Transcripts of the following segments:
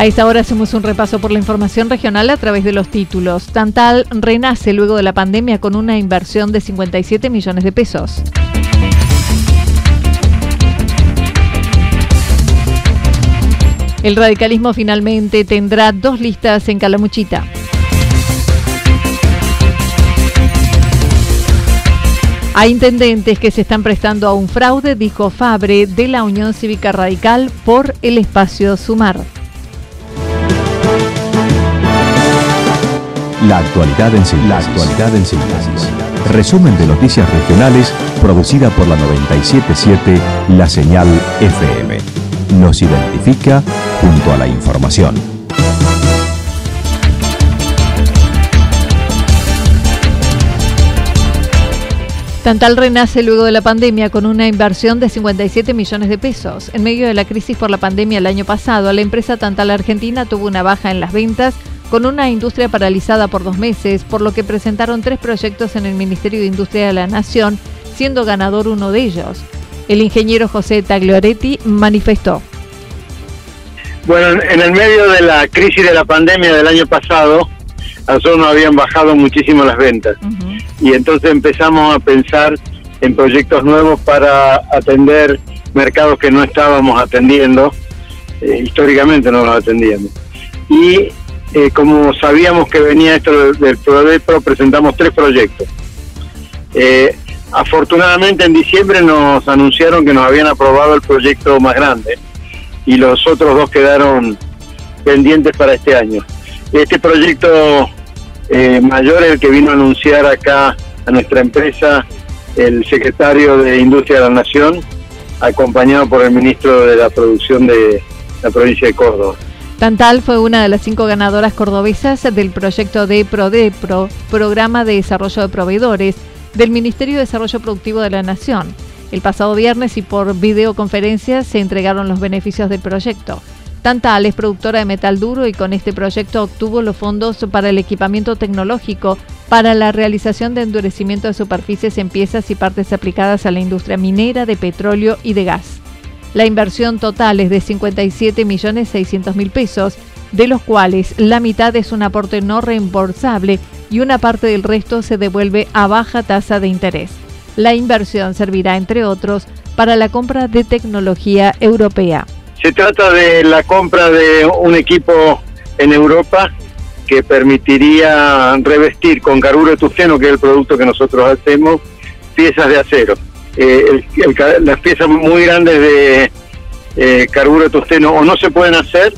A esta hora hacemos un repaso por la información regional a través de los títulos. Tantal renace luego de la pandemia con una inversión de 57 millones de pesos. El radicalismo finalmente tendrá dos listas en Calamuchita. Hay intendentes que se están prestando a un fraude, dijo Fabre, de la Unión Cívica Radical por el espacio Sumar. La actualidad en síntesis. La actualidad en síntesis. Resumen de noticias regionales producida por la 977 La Señal FM. Nos identifica junto a la información. Tantal renace luego de la pandemia con una inversión de 57 millones de pesos. En medio de la crisis por la pandemia el año pasado, la empresa Tantal Argentina tuvo una baja en las ventas con una industria paralizada por dos meses, por lo que presentaron tres proyectos en el Ministerio de Industria de la Nación, siendo ganador uno de ellos. El ingeniero José Taglioretti manifestó. Bueno, en el medio de la crisis de la pandemia del año pasado, a nosotros nos habían bajado muchísimo las ventas. Y entonces empezamos a pensar en proyectos nuevos para atender mercados que no estábamos atendiendo, eh, históricamente no los atendíamos. Y eh, como sabíamos que venía esto del, PRODEPRO, presentamos tres proyectos. Eh, afortunadamente en diciembre nos anunciaron que nos habían aprobado el proyecto más grande y los otros dos quedaron pendientes para este año. Este proyecto eh, mayor es el que vino a anunciar acá a nuestra empresa el secretario de Industria de la Nación, acompañado por el ministro de la Producción de la provincia de Córdoba. Tantal fue una de las cinco ganadoras cordobesas del proyecto de PRODEPRO, Programa de Desarrollo de Proveedores, del Ministerio de Desarrollo Productivo de la Nación. El pasado viernes y por videoconferencia se entregaron los beneficios del proyecto. Tantal es productora de metal duro y con este proyecto obtuvo los fondos para el equipamiento tecnológico para la realización de endurecimiento de superficies en piezas y partes aplicadas a la industria minera, de petróleo y de gas. La inversión total es de 57.600.000 pesos, de los cuales la mitad es un aporte no reembolsable y una parte del resto se devuelve a baja tasa de interés. La inversión servirá, entre otros, para la compra de tecnología europea. Se trata de la compra de un equipo en Europa que permitiría revestir con carburo tungsteno, que es el producto que nosotros hacemos, piezas de acero eh, las piezas muy grandes de eh, carburo de tusteno o no se pueden hacer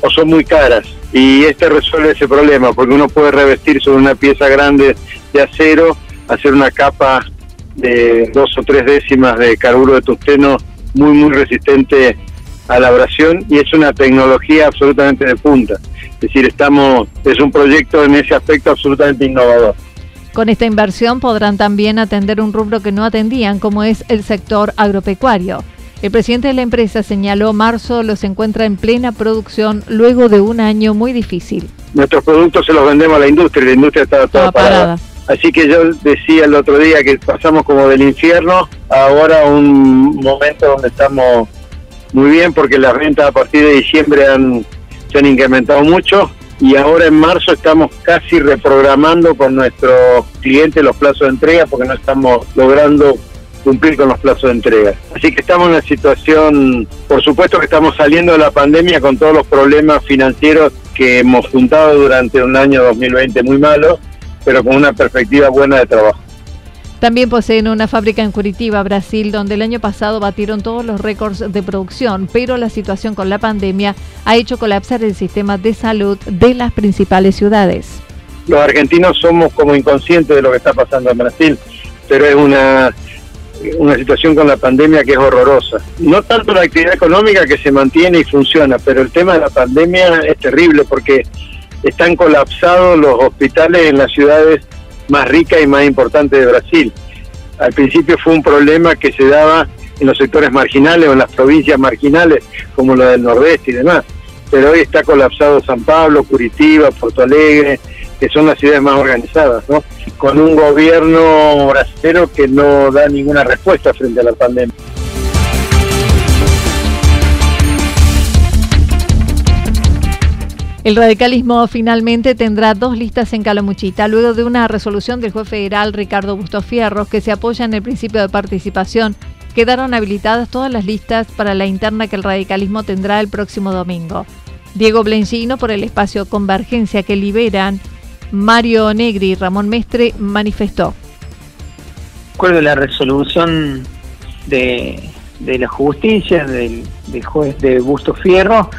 o son muy caras. Y este resuelve ese problema, porque uno puede revestir sobre una pieza grande de acero, hacer una capa de dos o tres décimas de carburo de tusteno muy, muy resistente a la abrasión y es una tecnología absolutamente de punta. Es decir, estamos, es un proyecto en ese aspecto absolutamente innovador. Con esta inversión podrán también atender un rubro que no atendían, como es el sector agropecuario. El presidente de la empresa señaló marzo los encuentra en plena producción luego de un año muy difícil. Nuestros productos se los vendemos a la industria, la industria está toda, parada. Así que yo decía el otro día que pasamos como del infierno ahora un momento donde estamos muy bien porque las ventas a partir de diciembre han, se han incrementado mucho y ahora en marzo estamos casi reprogramando con nuestros clientes los plazos de entrega porque no estamos logrando cumplir con los plazos de entrega. Así que estamos en una situación, por supuesto que estamos saliendo de la pandemia con todos los problemas financieros que hemos juntado durante un año 2020 muy malo, pero con una perspectiva buena de trabajo. También poseen una fábrica en Curitiba, Brasil, donde el año pasado batieron todos los récords de producción, pero la situación con la pandemia ha hecho colapsar el sistema de salud de las principales ciudades. Los argentinos somos como inconscientes de lo que está pasando en Brasil, pero es una, una situación con la pandemia que es horrorosa. No tanto la actividad económica que se mantiene y funciona, pero el tema de la pandemia es terrible porque están colapsados los hospitales en las ciudades más rica y más importante de Brasil. Al principio fue un problema que se daba en los sectores marginales o en las provincias marginales, como la del Nordeste y demás. Pero hoy está colapsado San Pablo, Curitiba, Porto Alegre, que son las ciudades más organizadas, ¿no? Con un gobierno brasileño que no da ninguna respuesta frente a la pandemia. El radicalismo finalmente tendrá dos listas en Calamuchita, luego de una resolución del juez federal Ricardo Busto Fierros que se apoya en el principio de participación. Quedaron habilitadas todas las listas para la interna que el radicalismo tendrá el próximo domingo. Diego Blencino por el espacio Convergencia que liberan, Mario Negri y Ramón Mestre manifestó. Acuerdo la resolución de, la justicia del, del juez de Busto Fierro,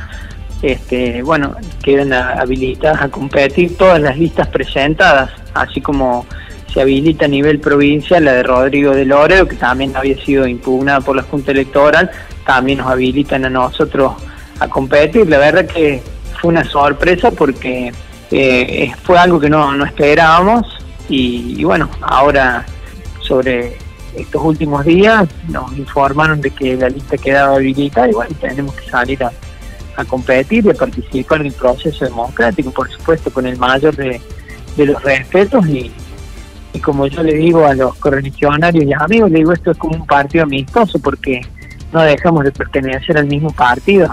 este, bueno, quedan habilitadas a competir todas las listas presentadas, así como se habilita a nivel provincial la de Rodrigo de Loreo, que también había sido impugnada por la Junta Electoral, también nos habilitan a nosotros a competir. La verdad que fue una sorpresa porque eh, fue algo que no, esperábamos y, bueno, ahora sobre estos últimos días nos informaron de que la lista quedaba habilitada y bueno, tenemos que salir a a competir y a participar en el proceso democrático, por supuesto con el mayor de, los respetos y, como yo le digo a los correligionarios y amigos, le digo esto es como un partido amistoso porque no dejamos de pertenecer al mismo partido.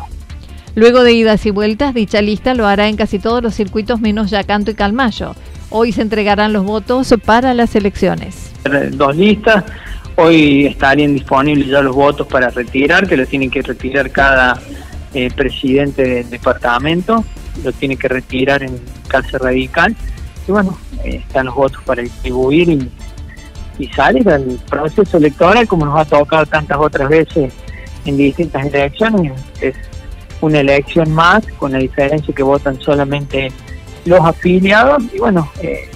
Luego de idas y vueltas, dicha lista lo hará en casi todos los circuitos menos Yacanto y Calmayo. Hoy se entregarán los votos para las elecciones. Dos listas, hoy estarían disponibles ya los votos para retirar, que los tienen que retirar cada eh, presidente del departamento, lo tiene que retirar en cárcel radical. Y bueno, eh, están los votos para distribuir y, y salir al proceso electoral como nos ha tocado tantas otras veces en distintas elecciones. Es una elección más, con la diferencia que votan solamente los afiliados y bueno, eh,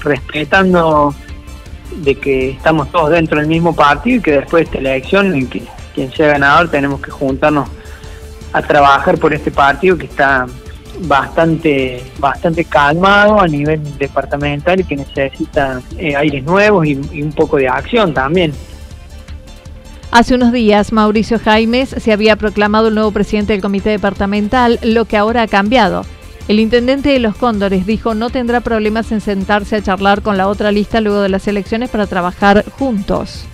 respetando de que estamos todos dentro del mismo partido y que después de esta elección, en que quien sea ganador, tenemos que juntarnos a trabajar por este partido que está bastante bastante calmado a nivel departamental y que necesita eh, aires nuevos y, un poco de acción también. Hace unos días, Mauricio Jaimes se había proclamado el nuevo presidente del comité departamental, lo que ahora ha cambiado. El intendente de Los Cóndores dijo no tendrá problemas en sentarse a charlar con la otra lista luego de las elecciones para trabajar juntos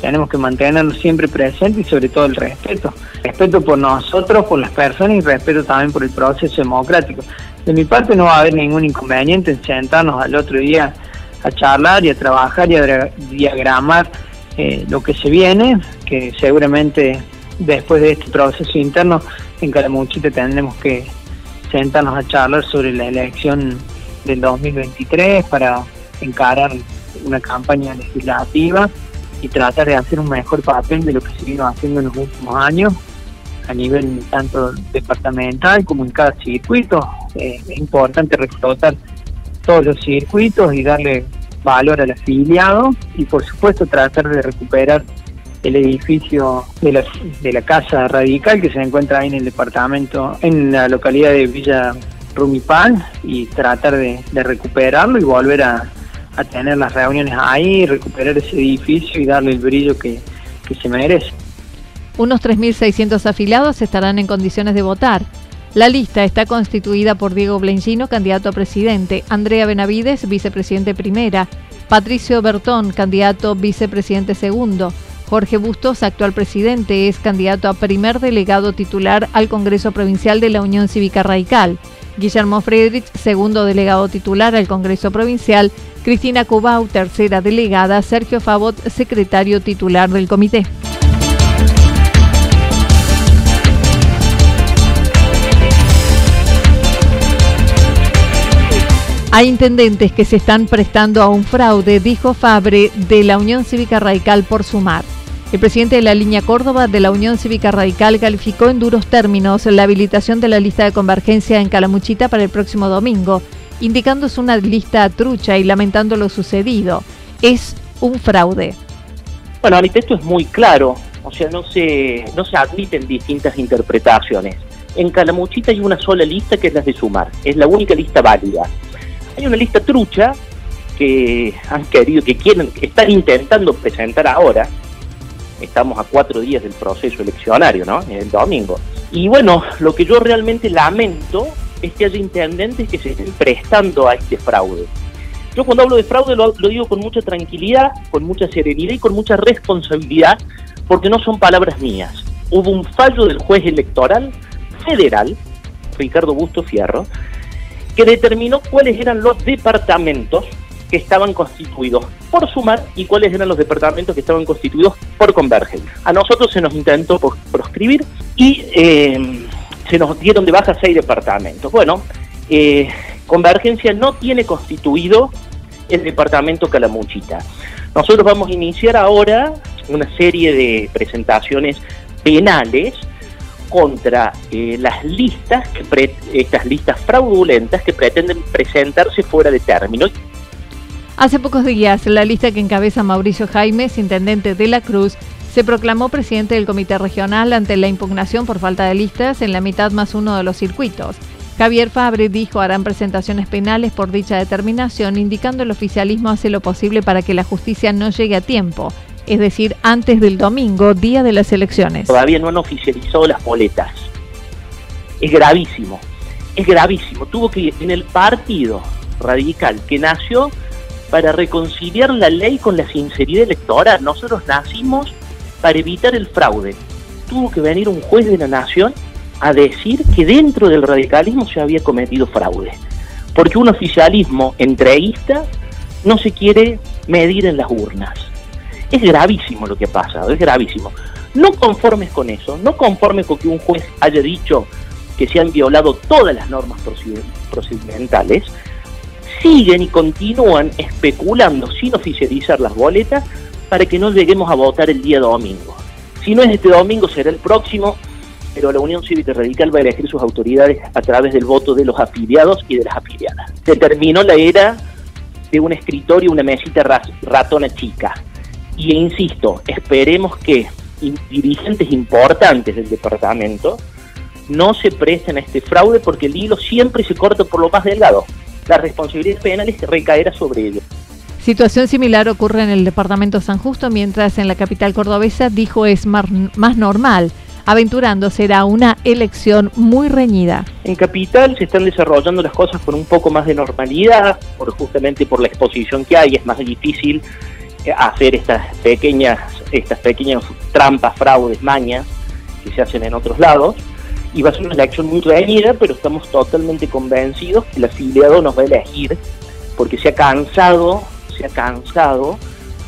tenemos que mantenerlo siempre presente y sobre todo el respeto. Respeto por nosotros, por las personas y respeto también por el proceso democrático. De mi parte no va a haber ningún inconveniente en sentarnos al otro día a charlar y a trabajar y a diagramar eh, lo que se viene, que seguramente después de este proceso interno en Calamuchita tendremos que sentarnos a charlar sobre la elección del 2023 para encarar una campaña legislativa y tratar de hacer un mejor papel de lo que se vino haciendo en los últimos años a nivel tanto departamental como en cada circuito. Eh, es importante explotar todos los circuitos y darle valor al afiliado y por supuesto tratar de recuperar el edificio de la, de la Casa Radical que se encuentra ahí en el departamento, en la localidad de Villa Rumipal y tratar de recuperarlo y volver a, a tener las reuniones ahí, recuperar ese edificio y darle el brillo que, se merece. Unos 3.600 afiliados estarán en condiciones de votar. La lista está constituida por Diego Blencino, candidato a presidente, Andrea Benavides, vicepresidente primera, Patricio Bertón, candidato vicepresidente segundo, Jorge Bustos, actual presidente, es candidato a primer delegado titular al Congreso Provincial de la Unión Cívica Radical. Guillermo Friedrich, segundo delegado titular al Congreso Provincial. Cristina Cubau, tercera delegada. Sergio Favot, secretario titular del comité. Hay intendentes que se están prestando a un fraude, dijo Fabre de la Unión Cívica Radical por sumar. El presidente de la línea Córdoba de la Unión Cívica Radical calificó en duros términos la habilitación de la lista de convergencia en Calamuchita para el próximo domingo, indicándose una lista trucha y lamentando lo sucedido. Es un fraude. Bueno, ahorita esto es muy claro, o sea, no se, no se admiten distintas interpretaciones. En Calamuchita hay una sola lista que es la de Sumar, es la única lista válida. Hay una lista trucha que han querido, que quieren, que están intentando presentar ahora, estamos a cuatro días del proceso eleccionario, ¿no? El domingo. Y bueno, lo que yo realmente lamento es que haya intendentes que se estén prestando a este fraude. Yo cuando hablo de fraude lo, digo con mucha tranquilidad, con mucha serenidad y con mucha responsabilidad, porque no son palabras mías. Hubo un fallo del juez electoral federal, Ricardo Busto Fierro, que determinó cuáles eran los departamentos que estaban constituidos por Sumar y cuáles eran los departamentos que estaban constituidos por Convergen. A nosotros se nos intentó proscribir y eh, se nos dieron de baja seis departamentos. Bueno, eh, Convergencia no tiene constituido el departamento Calamuchita. Nosotros vamos a iniciar ahora una serie de presentaciones penales contra eh, las listas, estas listas fraudulentas que pretenden presentarse fuera de término Hace pocos días, la lista que encabeza Mauricio Jaimes, intendente de la Cruz, se proclamó presidente del comité regional ante la impugnación por falta de listas en la mitad más uno de los circuitos. Javier Fabre dijo harán presentaciones penales por dicha determinación, indicando el oficialismo hace lo posible para que la justicia no llegue a tiempo, es decir, antes del domingo, día de las elecciones. Todavía no han oficializado las boletas. Es gravísimo, es gravísimo. Tuvo que en el partido radical que nació para reconciliar la ley con la sinceridad electoral. Nosotros nacimos para evitar el fraude. Tuvo que venir un juez de la nación a decir que dentro del radicalismo se había cometido fraude. Porque un oficialismo entreguista no se quiere medir en las urnas. Es gravísimo lo que ha pasado, es gravísimo. No conformes con eso, no conformes con que un juez haya dicho que se han violado todas las normas procedimentales, siguen y continúan especulando sin oficializar las boletas para que no lleguemos a votar el día domingo. Si no es este domingo, será el próximo, pero la Unión Cívica Radical va a elegir sus autoridades a través del voto de los afiliados y de las afiliadas. Se terminó la era de un escritorio, una mesita ratona chica. Y insisto, esperemos que dirigentes importantes del departamento no se presten a este fraude porque el hilo siempre se corta por lo más delgado la responsabilidad penal recaerá sobre ellos. Situación similar ocurre en el departamento San Justo, mientras en la capital cordobesa dijo es más normal. Aventurando será una elección muy reñida. En capital se están desarrollando las cosas con un poco más de normalidad, por, justamente por la exposición que hay, es más difícil eh, hacer estas pequeñas, estas pequeñas trampas, fraudes, mañas que se hacen en otros lados y va a ser una elección muy reñida, pero estamos totalmente convencidos que el afiliado nos va a elegir porque se ha cansado, se ha cansado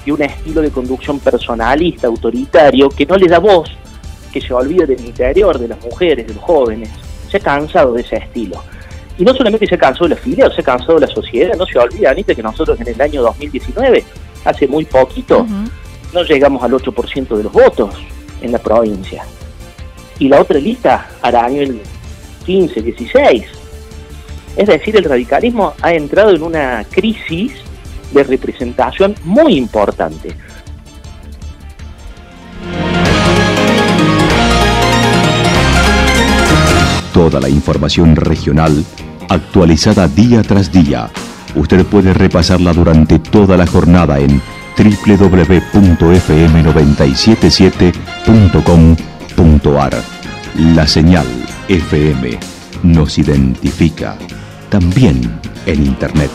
de un estilo de conducción personalista, autoritario, que no le da voz, que se olvida del interior, de las mujeres, de los jóvenes. Se ha cansado de ese estilo. Y no solamente se ha cansado del afiliado, se ha cansado de la sociedad. No se olvida, Anita, que nosotros en el año 2019, hace muy poquito, no llegamos al 8% de los votos en la provincia y la otra lista hará año el 15, 16. Es decir, el radicalismo ha entrado en una crisis de representación muy importante. Toda la información regional actualizada día tras día. Usted puede repasarla durante toda la jornada en www.fm977.com.ar. La señal FM nos identifica, también en Internet.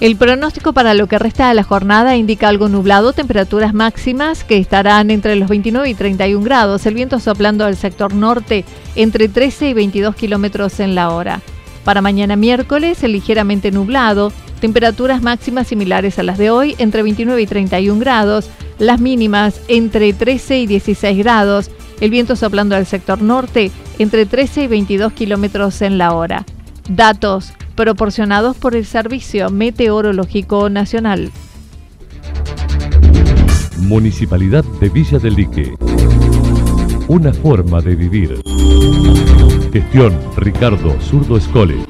El pronóstico para lo que resta de la jornada indica algo nublado, temperaturas máximas que estarán entre los 29 y 31 grados, el viento soplando al sector norte entre 13 y 22 kilómetros en la hora. Para mañana miércoles, ligeramente nublado, temperaturas máximas similares a las de hoy, entre 29 y 31 grados, las mínimas entre 13 y 16 grados, el viento soplando al sector norte entre 13 y 22 kilómetros en la hora. Datos proporcionados por el Servicio Meteorológico Nacional. Municipalidad de Villa del Lique. Una forma de vivir. Gestión Ricardo Zurdo Escole.